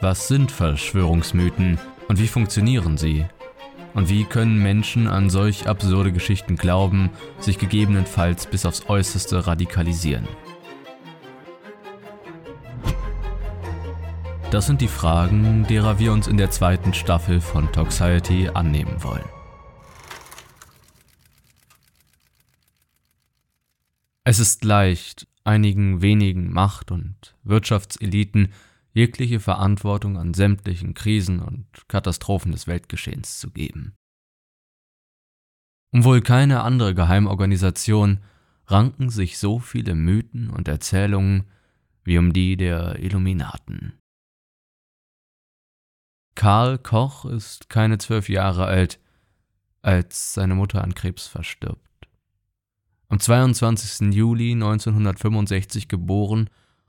Was sind Verschwörungsmythen und wie funktionieren sie? Und wie können Menschen an solch absurde Geschichten glauben, sich gegebenenfalls bis aufs äußerste radikalisieren? Das sind die Fragen, derer wir uns in der zweiten Staffel von Toxiety annehmen wollen. Es ist leicht, einigen wenigen Macht- und Wirtschaftseliten jegliche Verantwortung an sämtlichen Krisen und Katastrophen des Weltgeschehens zu geben. Um wohl keine andere Geheimorganisation ranken sich so viele Mythen und Erzählungen wie um die der Illuminaten. Karl Koch ist keine zwölf Jahre alt, als seine Mutter an Krebs verstirbt. Am 22. Juli 1965 geboren,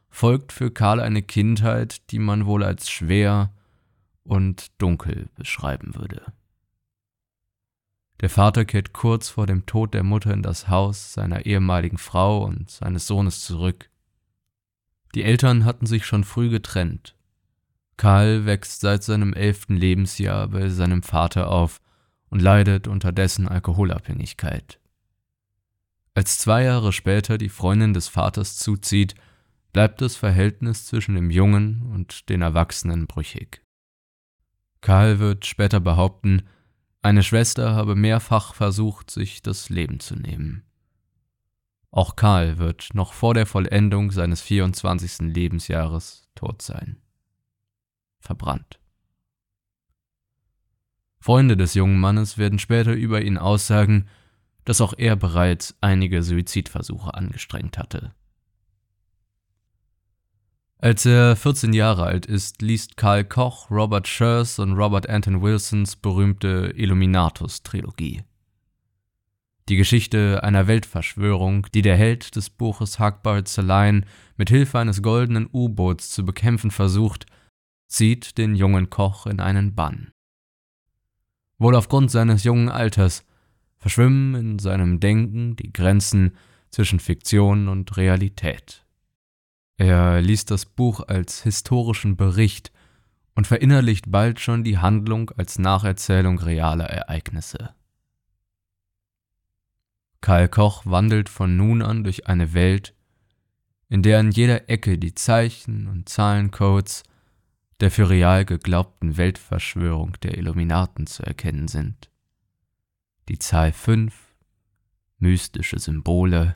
folgt für Karl eine Kindheit, die man wohl als schwer und dunkel beschreiben würde. Der Vater kehrt kurz vor dem Tod der Mutter in das Haus seiner ehemaligen Frau und seines Sohnes zurück. Die Eltern hatten sich schon früh getrennt. Karl wächst seit seinem elften Lebensjahr bei seinem Vater auf und leidet unter dessen Alkoholabhängigkeit. Als zwei Jahre später die Freundin des Vaters zuzieht, bleibt das Verhältnis zwischen dem Jungen und den Erwachsenen brüchig. Karl wird später behaupten, eine Schwester habe mehrfach versucht, sich das Leben zu nehmen. Auch Karl wird noch vor der Vollendung seines 24. Lebensjahres tot sein verbrannt. Freunde des jungen Mannes werden später über ihn aussagen, dass auch er bereits einige Suizidversuche angestrengt hatte. Als er 14 Jahre alt ist, liest Karl Koch Robert Schurz und Robert Anton Wilsons berühmte Illuminatus-Trilogie. Die Geschichte einer Weltverschwörung, die der Held des Buches Hagbard Saline mit Hilfe eines goldenen U-Boots zu bekämpfen versucht, zieht den jungen Koch in einen Bann. Wohl aufgrund seines jungen Alters verschwimmen in seinem Denken die Grenzen zwischen Fiktion und Realität. Er liest das Buch als historischen Bericht und verinnerlicht bald schon die Handlung als Nacherzählung realer Ereignisse. Karl Koch wandelt von nun an durch eine Welt, in der an jeder Ecke die Zeichen und Zahlencodes der für real geglaubten Weltverschwörung der Illuminaten zu erkennen sind. Die Zahl 5, mystische Symbole,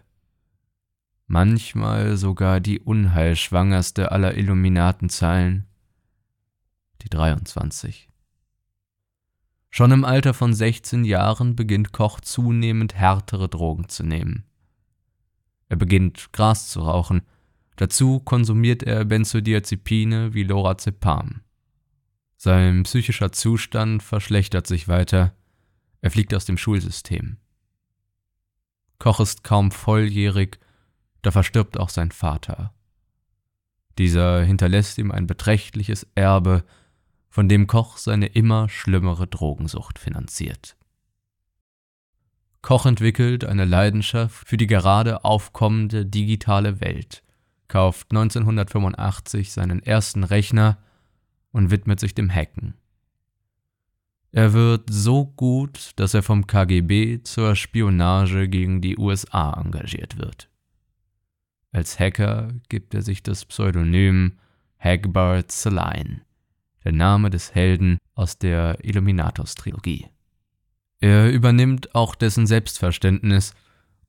manchmal sogar die unheilschwangerste aller Illuminatenzahlen, die 23. Schon im Alter von 16 Jahren beginnt Koch zunehmend härtere Drogen zu nehmen. Er beginnt Gras zu rauchen Dazu konsumiert er Benzodiazepine wie Lorazepam. Sein psychischer Zustand verschlechtert sich weiter. Er fliegt aus dem Schulsystem. Koch ist kaum volljährig, da verstirbt auch sein Vater. Dieser hinterlässt ihm ein beträchtliches Erbe, von dem Koch seine immer schlimmere Drogensucht finanziert. Koch entwickelt eine Leidenschaft für die gerade aufkommende digitale Welt kauft 1985 seinen ersten Rechner und widmet sich dem Hacken. Er wird so gut, dass er vom KGB zur Spionage gegen die USA engagiert wird. Als Hacker gibt er sich das Pseudonym Hagbard Saline, der Name des Helden aus der Illuminatus-Trilogie. Er übernimmt auch dessen Selbstverständnis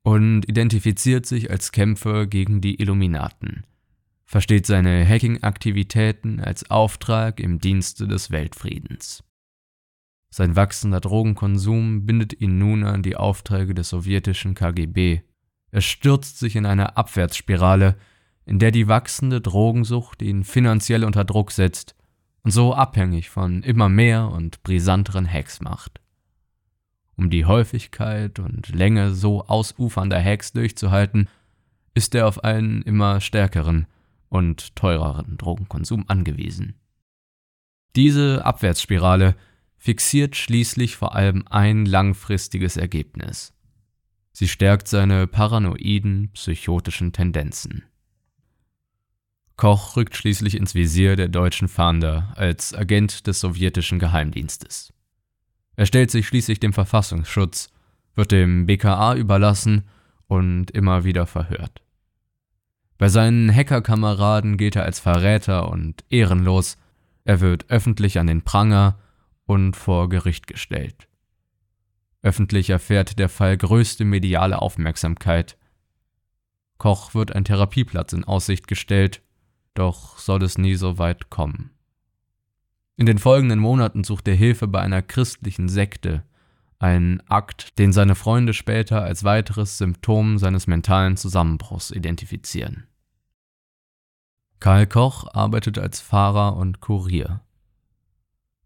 und identifiziert sich als Kämpfer gegen die Illuminaten, versteht seine Hacking-Aktivitäten als Auftrag im Dienste des Weltfriedens. Sein wachsender Drogenkonsum bindet ihn nun an die Aufträge des sowjetischen KGB. Er stürzt sich in eine Abwärtsspirale, in der die wachsende Drogensucht ihn finanziell unter Druck setzt und so abhängig von immer mehr und brisanteren Hacks macht. Um die Häufigkeit und Länge so ausufernder Hacks durchzuhalten, ist er auf einen immer stärkeren und teureren Drogenkonsum angewiesen. Diese Abwärtsspirale fixiert schließlich vor allem ein langfristiges Ergebnis. Sie stärkt seine paranoiden, psychotischen Tendenzen. Koch rückt schließlich ins Visier der deutschen Fahnder als Agent des sowjetischen Geheimdienstes. Er stellt sich schließlich dem Verfassungsschutz, wird dem BKA überlassen und immer wieder verhört. Bei seinen Hackerkameraden gilt er als Verräter und ehrenlos, er wird öffentlich an den Pranger und vor Gericht gestellt. Öffentlich erfährt der Fall größte mediale Aufmerksamkeit. Koch wird ein Therapieplatz in Aussicht gestellt, doch soll es nie so weit kommen. In den folgenden Monaten sucht er Hilfe bei einer christlichen Sekte, ein Akt, den seine Freunde später als weiteres Symptom seines mentalen Zusammenbruchs identifizieren. Karl Koch arbeitet als Fahrer und Kurier.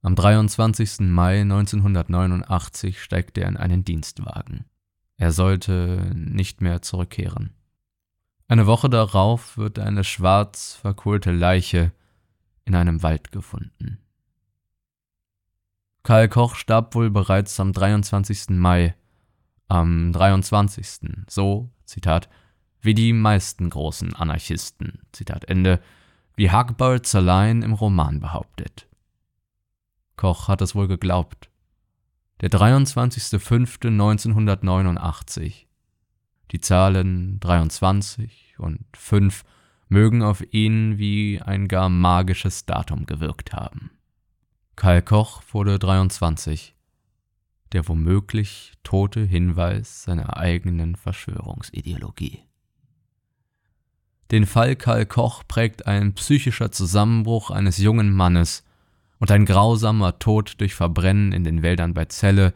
Am 23. Mai 1989 steigt er in einen Dienstwagen. Er sollte nicht mehr zurückkehren. Eine Woche darauf wird eine schwarz verkohlte Leiche in einem Wald gefunden. Karl Koch starb wohl bereits am 23. Mai, am 23. so, Zitat, wie die meisten großen Anarchisten, Zitat Ende, wie Hagbard Zerlein im Roman behauptet. Koch hat es wohl geglaubt. Der 23.05.1989. Die Zahlen 23 und 5 mögen auf ihn wie ein gar magisches Datum gewirkt haben. Karl Koch wurde 23, der womöglich tote Hinweis seiner eigenen Verschwörungsideologie. Den Fall Karl Koch prägt ein psychischer Zusammenbruch eines jungen Mannes und ein grausamer Tod durch Verbrennen in den Wäldern bei Celle,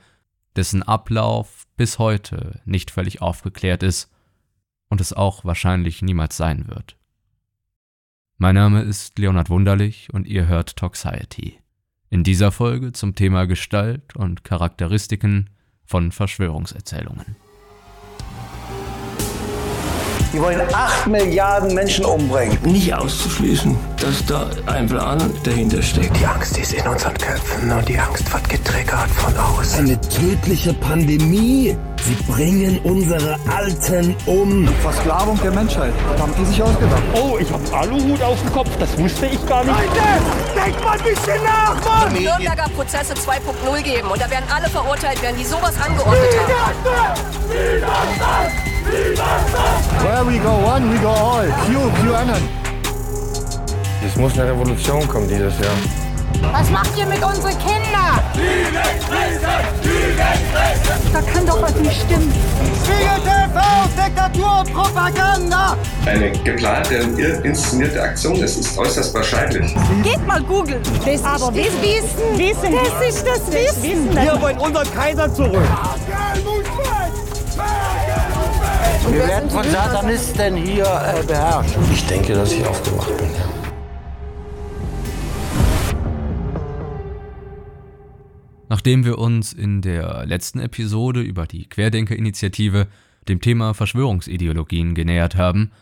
dessen Ablauf bis heute nicht völlig aufgeklärt ist und es auch wahrscheinlich niemals sein wird. Mein Name ist Leonhard Wunderlich und ihr hört Toxiety. In dieser Folge zum Thema Gestalt und Charakteristiken von Verschwörungserzählungen. Die wollen 8 Milliarden Menschen umbringen. Nicht auszuschließen, dass da ein Plan dahinter steckt. Die Angst ist in unseren Köpfen und die Angst wird getriggert von außen. Eine tödliche Pandemie. Sie bringen unsere Alten um. Versklavung der Menschheit. Das haben die sich ausgedacht. Oh, ich hab Aluhut auf dem Kopf. Das wusste ich gar nicht. Leute, denkt mal ein bisschen nach, Mann! Nürnberger Prozesse 2.0 geben und da werden alle verurteilt werden, die sowas angeordnet haben. Where we go one, we go all. Q, QAnon. Es muss eine Revolution kommen dieses Jahr. Was macht ihr mit unseren Kindern? Da kann doch was nicht stimmen. Spiegel TV, Diktatur und Propaganda! eine geplante und inszenierte Aktion. Es ist äußerst wahrscheinlich. Geht mal googeln. Das Aber ist das Wissen. Wissen. Das ist das Wissen. Wir wollen unseren Kaiser zurück. Wir werden von Satanisten hier äh, beherrscht. Ich denke, dass ich aufgewacht bin, ja. Nachdem wir uns in der letzten Episode über die Querdenker-Initiative dem Thema Verschwörungsideologien genähert haben,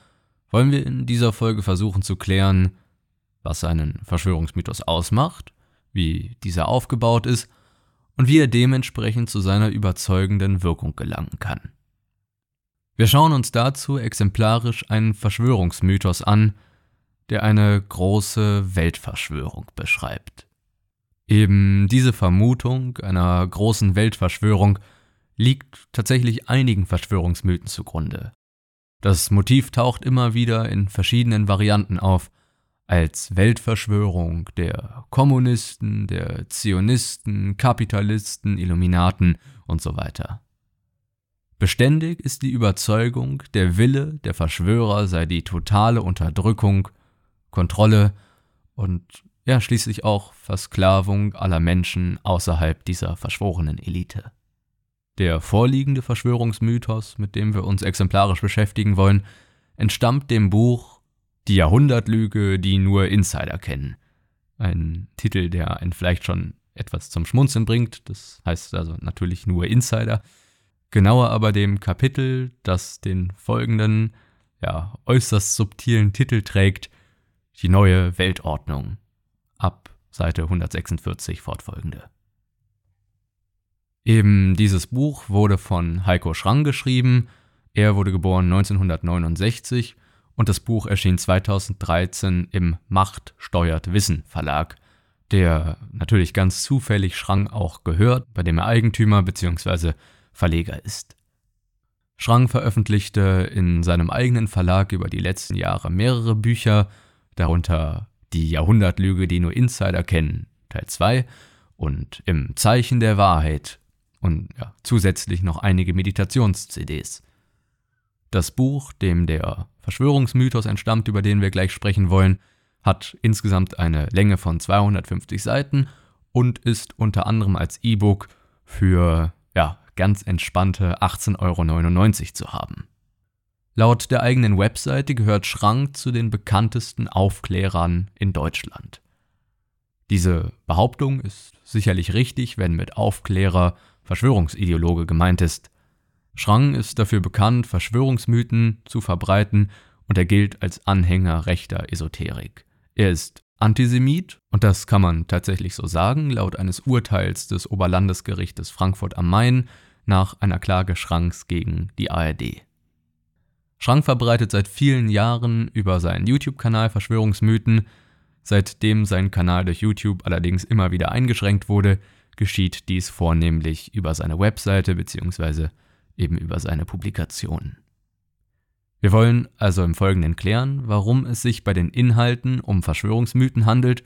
wollen wir in dieser Folge versuchen zu klären, was einen Verschwörungsmythos ausmacht, wie dieser aufgebaut ist und wie er dementsprechend zu seiner überzeugenden Wirkung gelangen kann. Wir schauen uns dazu exemplarisch einen Verschwörungsmythos an, der eine große Weltverschwörung beschreibt. Eben diese Vermutung einer großen Weltverschwörung liegt tatsächlich einigen Verschwörungsmythen zugrunde. Das Motiv taucht immer wieder in verschiedenen Varianten auf, als Weltverschwörung der Kommunisten, der Zionisten, Kapitalisten, Illuminaten und so weiter. Beständig ist die Überzeugung, der Wille der Verschwörer sei die totale Unterdrückung, Kontrolle und ja schließlich auch Versklavung aller Menschen außerhalb dieser verschworenen Elite. Der vorliegende Verschwörungsmythos, mit dem wir uns exemplarisch beschäftigen wollen, entstammt dem Buch Die Jahrhundertlüge, die nur Insider kennen. Ein Titel, der einen vielleicht schon etwas zum Schmunzeln bringt, das heißt also natürlich nur Insider. Genauer aber dem Kapitel, das den folgenden, ja, äußerst subtilen Titel trägt, Die neue Weltordnung. Ab Seite 146 fortfolgende. Eben dieses Buch wurde von Heiko Schrang geschrieben. Er wurde geboren 1969 und das Buch erschien 2013 im Macht steuert Wissen Verlag, der natürlich ganz zufällig Schrang auch gehört, bei dem er Eigentümer bzw. Verleger ist. Schrang veröffentlichte in seinem eigenen Verlag über die letzten Jahre mehrere Bücher, darunter Die Jahrhundertlüge, die nur Insider kennen, Teil 2 und Im Zeichen der Wahrheit und ja, zusätzlich noch einige Meditations-CDs. Das Buch, dem der Verschwörungsmythos entstammt, über den wir gleich sprechen wollen, hat insgesamt eine Länge von 250 Seiten und ist unter anderem als E-Book für ja, ganz entspannte 18,99 Euro zu haben. Laut der eigenen Webseite gehört Schrank zu den bekanntesten Aufklärern in Deutschland. Diese Behauptung ist sicherlich richtig, wenn mit Aufklärer Verschwörungsideologe gemeint ist. Schrang ist dafür bekannt, Verschwörungsmythen zu verbreiten und er gilt als Anhänger rechter Esoterik. Er ist Antisemit, und das kann man tatsächlich so sagen, laut eines Urteils des Oberlandesgerichtes Frankfurt am Main nach einer Klage Schranks gegen die ARD. Schrank verbreitet seit vielen Jahren über seinen YouTube-Kanal Verschwörungsmythen. Seitdem sein Kanal durch YouTube allerdings immer wieder eingeschränkt wurde, geschieht dies vornehmlich über seine Webseite bzw. eben über seine Publikationen. Wir wollen also im Folgenden klären, warum es sich bei den Inhalten um Verschwörungsmythen handelt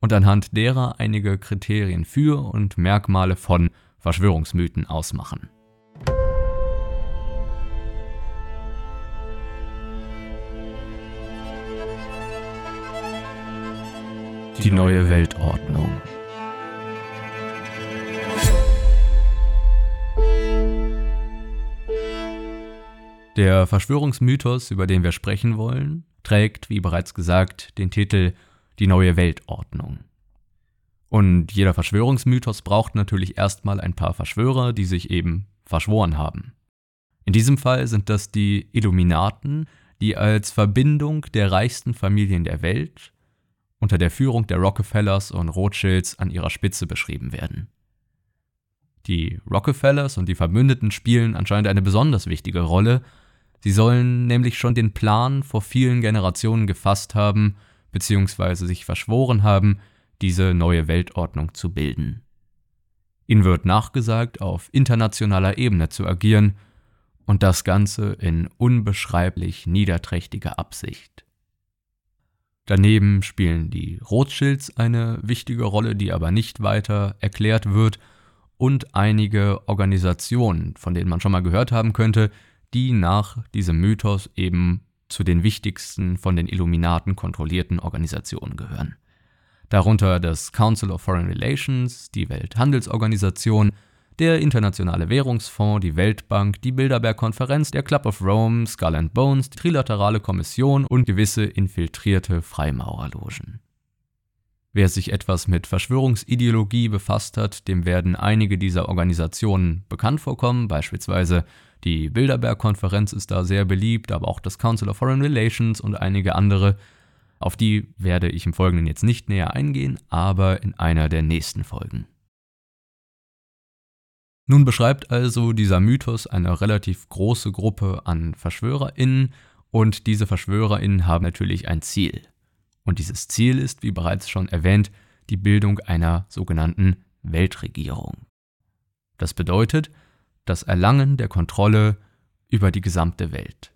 und anhand derer einige Kriterien für und Merkmale von Verschwörungsmythen ausmachen. Die neue Weltordnung. Der Verschwörungsmythos, über den wir sprechen wollen, trägt, wie bereits gesagt, den Titel Die neue Weltordnung. Und jeder Verschwörungsmythos braucht natürlich erstmal ein paar Verschwörer, die sich eben verschworen haben. In diesem Fall sind das die Illuminaten, die als Verbindung der reichsten Familien der Welt unter der Führung der Rockefellers und Rothschilds an ihrer Spitze beschrieben werden. Die Rockefellers und die Verbündeten spielen anscheinend eine besonders wichtige Rolle, Sie sollen nämlich schon den Plan vor vielen Generationen gefasst haben, beziehungsweise sich verschworen haben, diese neue Weltordnung zu bilden. Ihnen wird nachgesagt, auf internationaler Ebene zu agieren, und das Ganze in unbeschreiblich niederträchtiger Absicht. Daneben spielen die Rothschilds eine wichtige Rolle, die aber nicht weiter erklärt wird, und einige Organisationen, von denen man schon mal gehört haben könnte, die nach diesem Mythos eben zu den wichtigsten von den Illuminaten kontrollierten Organisationen gehören. Darunter das Council of Foreign Relations, die Welthandelsorganisation, der Internationale Währungsfonds, die Weltbank, die Bilderberg-Konferenz, der Club of Rome, Skull and Bones, die Trilaterale Kommission und gewisse infiltrierte Freimaurerlogen. Wer sich etwas mit Verschwörungsideologie befasst hat, dem werden einige dieser Organisationen bekannt vorkommen, beispielsweise die Bilderberg-Konferenz ist da sehr beliebt, aber auch das Council of Foreign Relations und einige andere. Auf die werde ich im Folgenden jetzt nicht näher eingehen, aber in einer der nächsten Folgen. Nun beschreibt also dieser Mythos eine relativ große Gruppe an VerschwörerInnen und diese VerschwörerInnen haben natürlich ein Ziel. Und dieses Ziel ist, wie bereits schon erwähnt, die Bildung einer sogenannten Weltregierung. Das bedeutet, das Erlangen der Kontrolle über die gesamte Welt.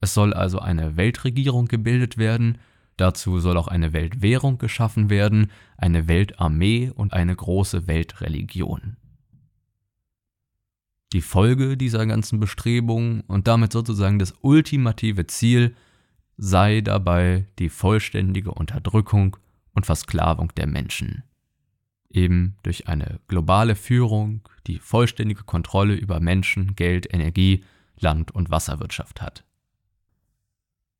Es soll also eine Weltregierung gebildet werden, Dazu soll auch eine Weltwährung geschaffen werden, eine Weltarmee und eine große Weltreligion. Die Folge dieser ganzen Bestrebungen und damit sozusagen das ultimative Ziel sei dabei die vollständige Unterdrückung und Versklavung der Menschen. Eben durch eine globale Führung, die vollständige Kontrolle über Menschen, Geld, Energie, Land- und Wasserwirtschaft hat.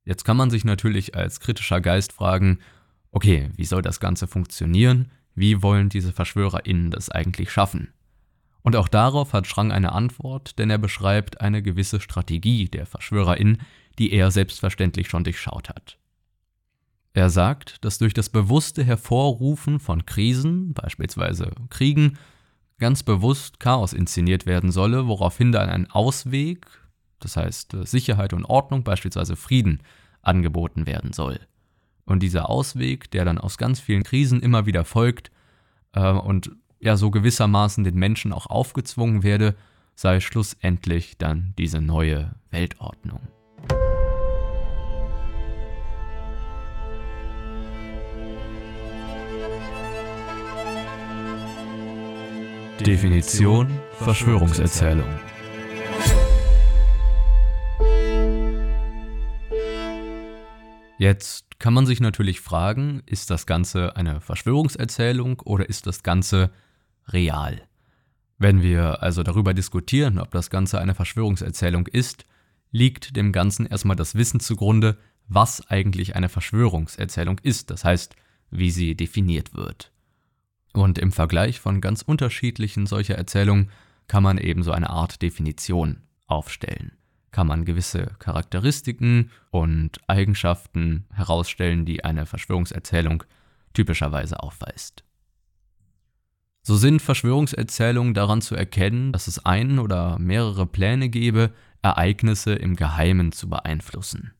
Jetzt kann man sich natürlich als kritischer Geist fragen, okay, wie soll das Ganze funktionieren? Wie wollen diese VerschwörerInnen das eigentlich schaffen? Und auch darauf hat Schrang eine Antwort, denn er beschreibt eine gewisse Strategie der VerschwörerInnen, die er selbstverständlich schon durchschaut hat. Er sagt, dass durch das bewusste Hervorrufen von Krisen, beispielsweise Kriegen, ganz bewusst Chaos inszeniert werden solle, woraufhin dann ein Ausweg, das heißt Sicherheit und Ordnung, beispielsweise Frieden, angeboten werden soll. Und dieser Ausweg, der dann aus ganz vielen Krisen immer wieder folgt äh, und ja so gewissermaßen den Menschen auch aufgezwungen werde, sei schlussendlich dann diese neue Weltordnung. Definition Verschwörungserzählung Jetzt kann man sich natürlich fragen, ist das Ganze eine Verschwörungserzählung oder ist das Ganze real? Wenn wir also darüber diskutieren, ob das Ganze eine Verschwörungserzählung ist, liegt dem Ganzen erstmal das Wissen zugrunde, was eigentlich eine Verschwörungserzählung ist, das heißt, wie sie definiert wird. Und im Vergleich von ganz unterschiedlichen solcher Erzählungen kann man eben so eine Art Definition aufstellen. Kann man gewisse Charakteristiken und Eigenschaften herausstellen, die eine Verschwörungserzählung typischerweise aufweist. So sind Verschwörungserzählungen daran zu erkennen, dass es einen oder mehrere Pläne gebe, Ereignisse im Geheimen zu beeinflussen.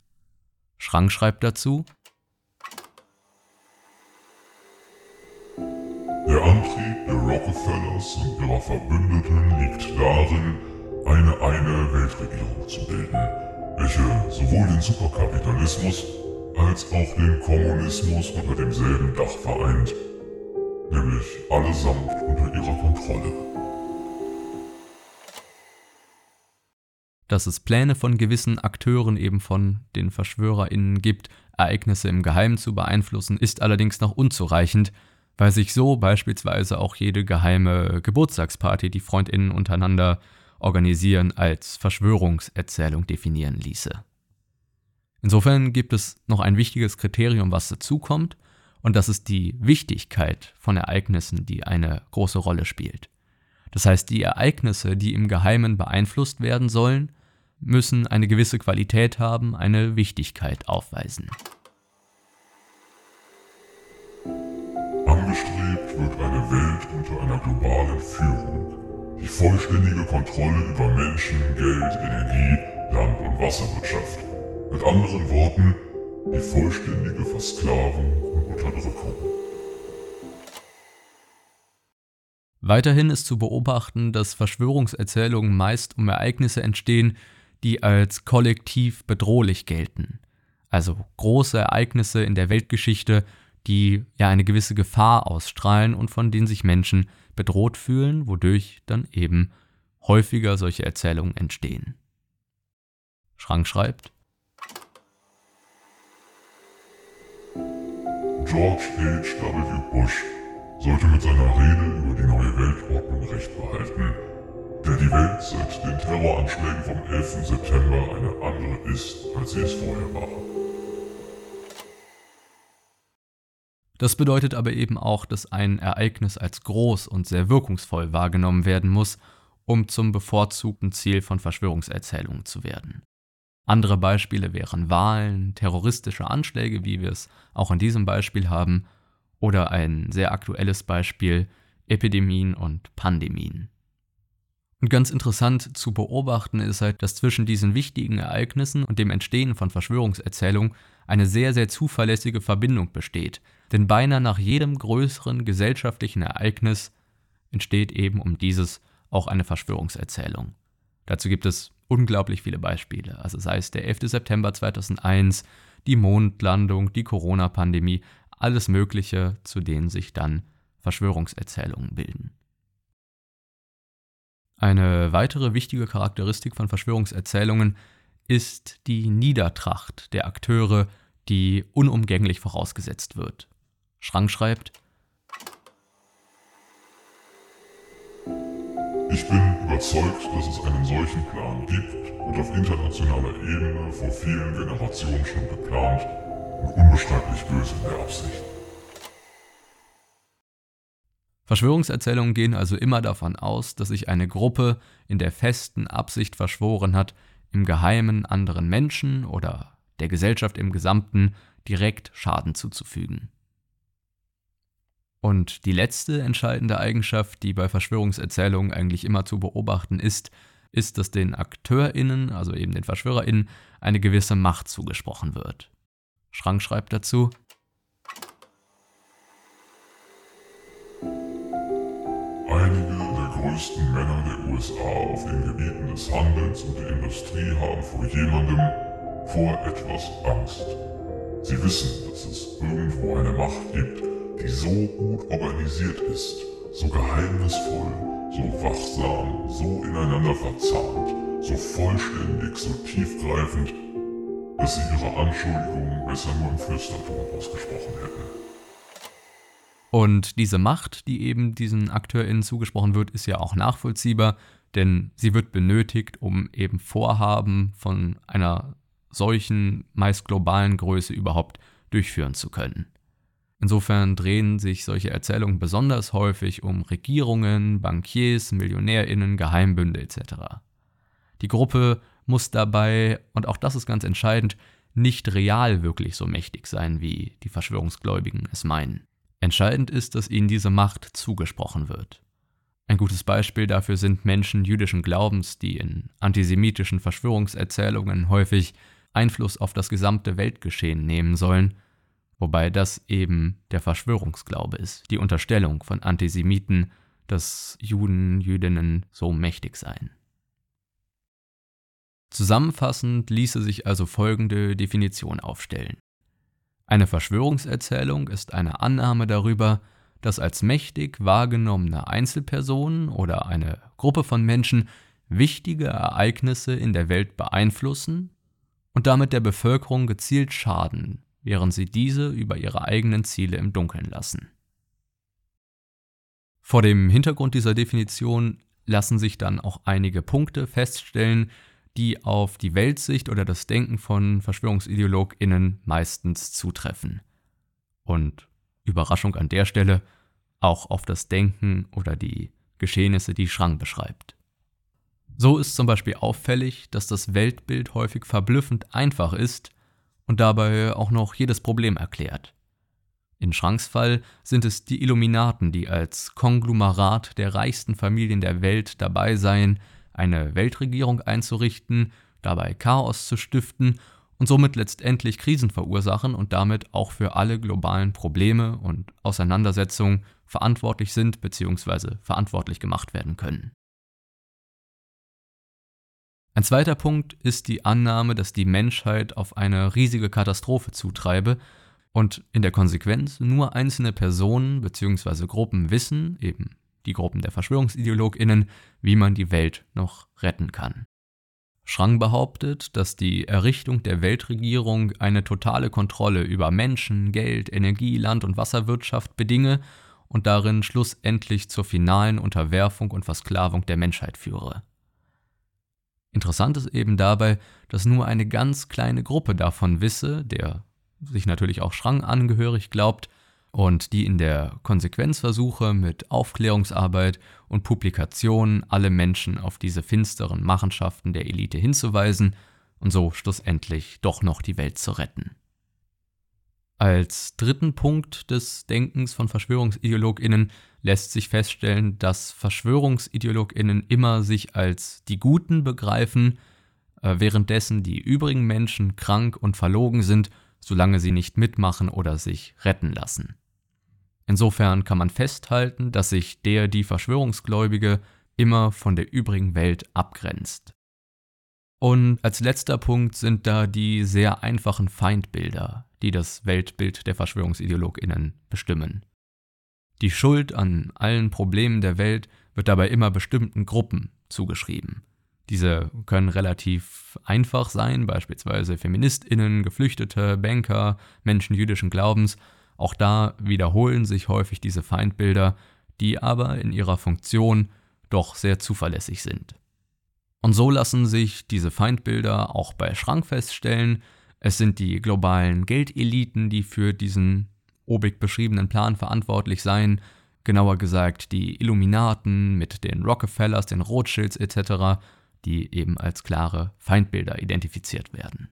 Schrank schreibt dazu, Der Antrieb der Rockefellers und ihrer Verbündeten liegt darin, eine eine Weltregierung zu bilden, welche sowohl den Superkapitalismus als auch den Kommunismus unter demselben Dach vereint, nämlich allesamt unter ihrer Kontrolle. Dass es Pläne von gewissen Akteuren eben von den VerschwörerInnen gibt, Ereignisse im Geheimen zu beeinflussen, ist allerdings noch unzureichend, weil sich so beispielsweise auch jede geheime Geburtstagsparty, die Freundinnen untereinander organisieren, als Verschwörungserzählung definieren ließe. Insofern gibt es noch ein wichtiges Kriterium, was dazukommt, und das ist die Wichtigkeit von Ereignissen, die eine große Rolle spielt. Das heißt, die Ereignisse, die im Geheimen beeinflusst werden sollen, müssen eine gewisse Qualität haben, eine Wichtigkeit aufweisen. Angestrebt wird eine Welt unter einer globalen Führung, die vollständige Kontrolle über Menschen, Geld, Energie, Land- und Wasserwirtschaft. Mit anderen Worten, die vollständige Versklavung und Unterdrückung. Weiterhin ist zu beobachten, dass Verschwörungserzählungen meist um Ereignisse entstehen, die als kollektiv bedrohlich gelten. Also große Ereignisse in der Weltgeschichte, die ja eine gewisse Gefahr ausstrahlen und von denen sich Menschen bedroht fühlen, wodurch dann eben häufiger solche Erzählungen entstehen. Schrank schreibt, George H.W. Bush sollte mit seiner Rede über die neue Weltordnung Recht behalten, der die Welt seit den Terroranschlägen vom 11. September eine andere ist, als sie es vorher war. Das bedeutet aber eben auch, dass ein Ereignis als groß und sehr wirkungsvoll wahrgenommen werden muss, um zum bevorzugten Ziel von Verschwörungserzählungen zu werden. Andere Beispiele wären Wahlen, terroristische Anschläge, wie wir es auch in diesem Beispiel haben, oder ein sehr aktuelles Beispiel Epidemien und Pandemien. Und ganz interessant zu beobachten ist halt, dass zwischen diesen wichtigen Ereignissen und dem Entstehen von Verschwörungserzählungen eine sehr, sehr zuverlässige Verbindung besteht. Denn beinahe nach jedem größeren gesellschaftlichen Ereignis entsteht eben um dieses auch eine Verschwörungserzählung. Dazu gibt es unglaublich viele Beispiele. Also sei es der 11. September 2001, die Mondlandung, die Corona-Pandemie, alles Mögliche, zu denen sich dann Verschwörungserzählungen bilden. Eine weitere wichtige Charakteristik von Verschwörungserzählungen ist die Niedertracht der Akteure, die unumgänglich vorausgesetzt wird. Schrank schreibt, Ich bin überzeugt, dass es einen solchen Plan gibt und auf internationaler Ebene vor vielen Generationen schon geplant und unbestreitlich böse in der Absicht. Verschwörungserzählungen gehen also immer davon aus, dass sich eine Gruppe in der festen Absicht verschworen hat, im Geheimen anderen Menschen oder der Gesellschaft im Gesamten direkt Schaden zuzufügen. Und die letzte entscheidende Eigenschaft, die bei Verschwörungserzählungen eigentlich immer zu beobachten ist, ist, dass den AkteurInnen, also eben den VerschwörerInnen, eine gewisse Macht zugesprochen wird. Schrank schreibt dazu, Einige der größten Männer der USA auf den Gebieten des Handels und der Industrie haben vor jemandem, vor etwas Angst. Sie wissen, dass es irgendwo eine Macht gibt, die so gut organisiert ist, so geheimnisvoll, so wachsam, so ineinander verzahnt, so vollständig, so tiefgreifend, dass sie ihre Anschuldigungen besser nur im Flüsterton ausgesprochen hätten. Und diese Macht, die eben diesen AkteurInnen zugesprochen wird, ist ja auch nachvollziehbar, denn sie wird benötigt, um eben Vorhaben von einer solchen, meist globalen Größe überhaupt durchführen zu können. Insofern drehen sich solche Erzählungen besonders häufig um Regierungen, Bankiers, Millionärinnen, Geheimbünde etc. Die Gruppe muss dabei, und auch das ist ganz entscheidend, nicht real wirklich so mächtig sein, wie die Verschwörungsgläubigen es meinen. Entscheidend ist, dass ihnen diese Macht zugesprochen wird. Ein gutes Beispiel dafür sind Menschen jüdischen Glaubens, die in antisemitischen Verschwörungserzählungen häufig Einfluss auf das gesamte Weltgeschehen nehmen sollen wobei das eben der Verschwörungsglaube ist, die Unterstellung von Antisemiten, dass Juden, Jüdinnen so mächtig seien. Zusammenfassend ließe sich also folgende Definition aufstellen. Eine Verschwörungserzählung ist eine Annahme darüber, dass als mächtig wahrgenommene Einzelpersonen oder eine Gruppe von Menschen wichtige Ereignisse in der Welt beeinflussen und damit der Bevölkerung gezielt schaden, während sie diese über ihre eigenen Ziele im Dunkeln lassen. Vor dem Hintergrund dieser Definition lassen sich dann auch einige Punkte feststellen, die auf die Weltsicht oder das Denken von Verschwörungsideologinnen meistens zutreffen. Und Überraschung an der Stelle auch auf das Denken oder die Geschehnisse, die Schrank beschreibt. So ist zum Beispiel auffällig, dass das Weltbild häufig verblüffend einfach ist und dabei auch noch jedes Problem erklärt. In Schranks Fall sind es die Illuminaten, die als Konglomerat der reichsten Familien der Welt dabei seien, eine Weltregierung einzurichten, dabei Chaos zu stiften und somit letztendlich Krisen verursachen und damit auch für alle globalen Probleme und Auseinandersetzungen verantwortlich sind bzw. verantwortlich gemacht werden können. Ein zweiter Punkt ist die Annahme, dass die Menschheit auf eine riesige Katastrophe zutreibe und in der Konsequenz nur einzelne Personen bzw. Gruppen wissen, eben die Gruppen der Verschwörungsideologinnen, wie man die Welt noch retten kann. Schrang behauptet, dass die Errichtung der Weltregierung eine totale Kontrolle über Menschen, Geld, Energie, Land- und Wasserwirtschaft bedinge und darin schlussendlich zur finalen Unterwerfung und Versklavung der Menschheit führe. Interessant ist eben dabei, dass nur eine ganz kleine Gruppe davon wisse, der sich natürlich auch Schrang angehörig glaubt, und die in der Konsequenz versuche, mit Aufklärungsarbeit und Publikationen alle Menschen auf diese finsteren Machenschaften der Elite hinzuweisen und so schlussendlich doch noch die Welt zu retten. Als dritten Punkt des Denkens von Verschwörungsideologinnen lässt sich feststellen, dass Verschwörungsideologinnen immer sich als die Guten begreifen, äh, währenddessen die übrigen Menschen krank und verlogen sind, solange sie nicht mitmachen oder sich retten lassen. Insofern kann man festhalten, dass sich der die Verschwörungsgläubige immer von der übrigen Welt abgrenzt. Und als letzter Punkt sind da die sehr einfachen Feindbilder, die das Weltbild der Verschwörungsideologinnen bestimmen. Die Schuld an allen Problemen der Welt wird dabei immer bestimmten Gruppen zugeschrieben. Diese können relativ einfach sein, beispielsweise Feministinnen, Geflüchtete, Banker, Menschen jüdischen Glaubens. Auch da wiederholen sich häufig diese Feindbilder, die aber in ihrer Funktion doch sehr zuverlässig sind. Und so lassen sich diese Feindbilder auch bei Schrank feststellen. Es sind die globalen Geldeliten, die für diesen obig beschriebenen Plan verantwortlich seien, genauer gesagt die Illuminaten mit den Rockefellers, den Rothschilds etc., die eben als klare Feindbilder identifiziert werden.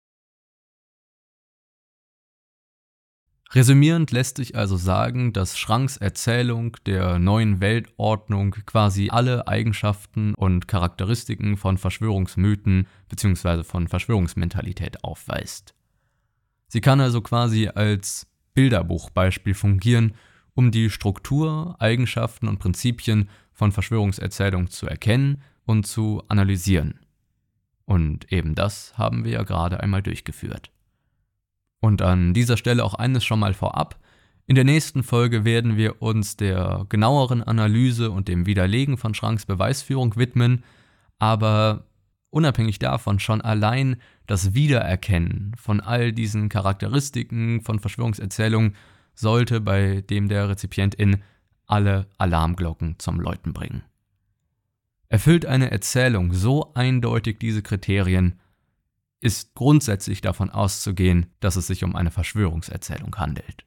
Resümierend lässt sich also sagen, dass Schranks Erzählung der neuen Weltordnung quasi alle Eigenschaften und Charakteristiken von Verschwörungsmythen bzw. von Verschwörungsmentalität aufweist. Sie kann also quasi als Bilderbuchbeispiel fungieren, um die Struktur, Eigenschaften und Prinzipien von Verschwörungserzählungen zu erkennen und zu analysieren. Und eben das haben wir ja gerade einmal durchgeführt. Und an dieser Stelle auch eines schon mal vorab. In der nächsten Folge werden wir uns der genaueren Analyse und dem Widerlegen von Schranks Beweisführung widmen, aber unabhängig davon schon allein das Wiedererkennen von all diesen Charakteristiken von Verschwörungserzählungen sollte bei dem der Rezipientin alle Alarmglocken zum Läuten bringen. Erfüllt eine Erzählung so eindeutig diese Kriterien, ist grundsätzlich davon auszugehen, dass es sich um eine Verschwörungserzählung handelt.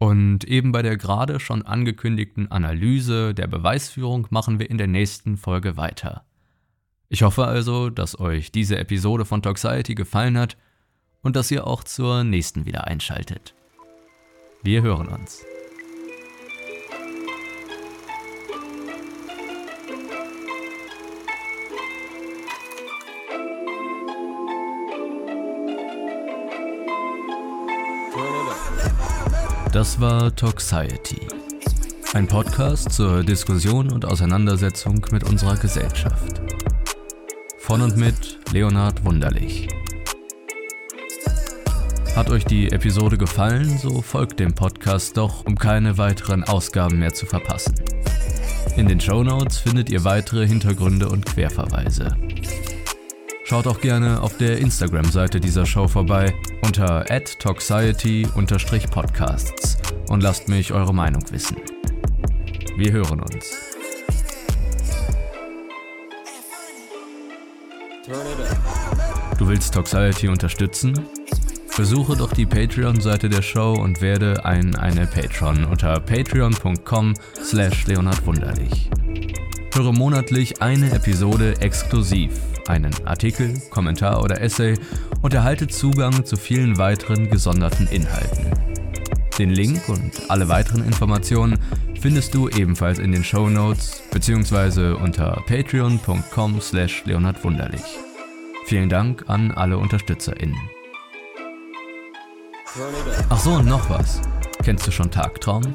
Und eben bei der gerade schon angekündigten Analyse der Beweisführung machen wir in der nächsten Folge weiter. Ich hoffe also, dass euch diese Episode von Toxiety gefallen hat und dass ihr auch zur nächsten wieder einschaltet. Wir hören uns. Das war Toxiety. Ein Podcast zur Diskussion und Auseinandersetzung mit unserer Gesellschaft. Von und mit Leonhard Wunderlich. Hat euch die Episode gefallen, so folgt dem Podcast doch, um keine weiteren Ausgaben mehr zu verpassen. In den Show Notes findet ihr weitere Hintergründe und Querverweise. Schaut auch gerne auf der Instagram-Seite dieser Show vorbei unter adtoxiety-podcasts und lasst mich eure Meinung wissen. Wir hören uns. Du willst Toxiety unterstützen? Besuche doch die Patreon-Seite der Show und werde ein eine Patron unter patreon.com slash leonardwunderlich. Höre monatlich eine Episode exklusiv einen Artikel, Kommentar oder Essay und erhalte Zugang zu vielen weiteren gesonderten Inhalten. Den Link und alle weiteren Informationen findest du ebenfalls in den Show Notes bzw. unter patreon.com slash leonardwunderlich. Vielen Dank an alle UnterstützerInnen. Ach so, und noch was. Kennst du schon Tagtraum?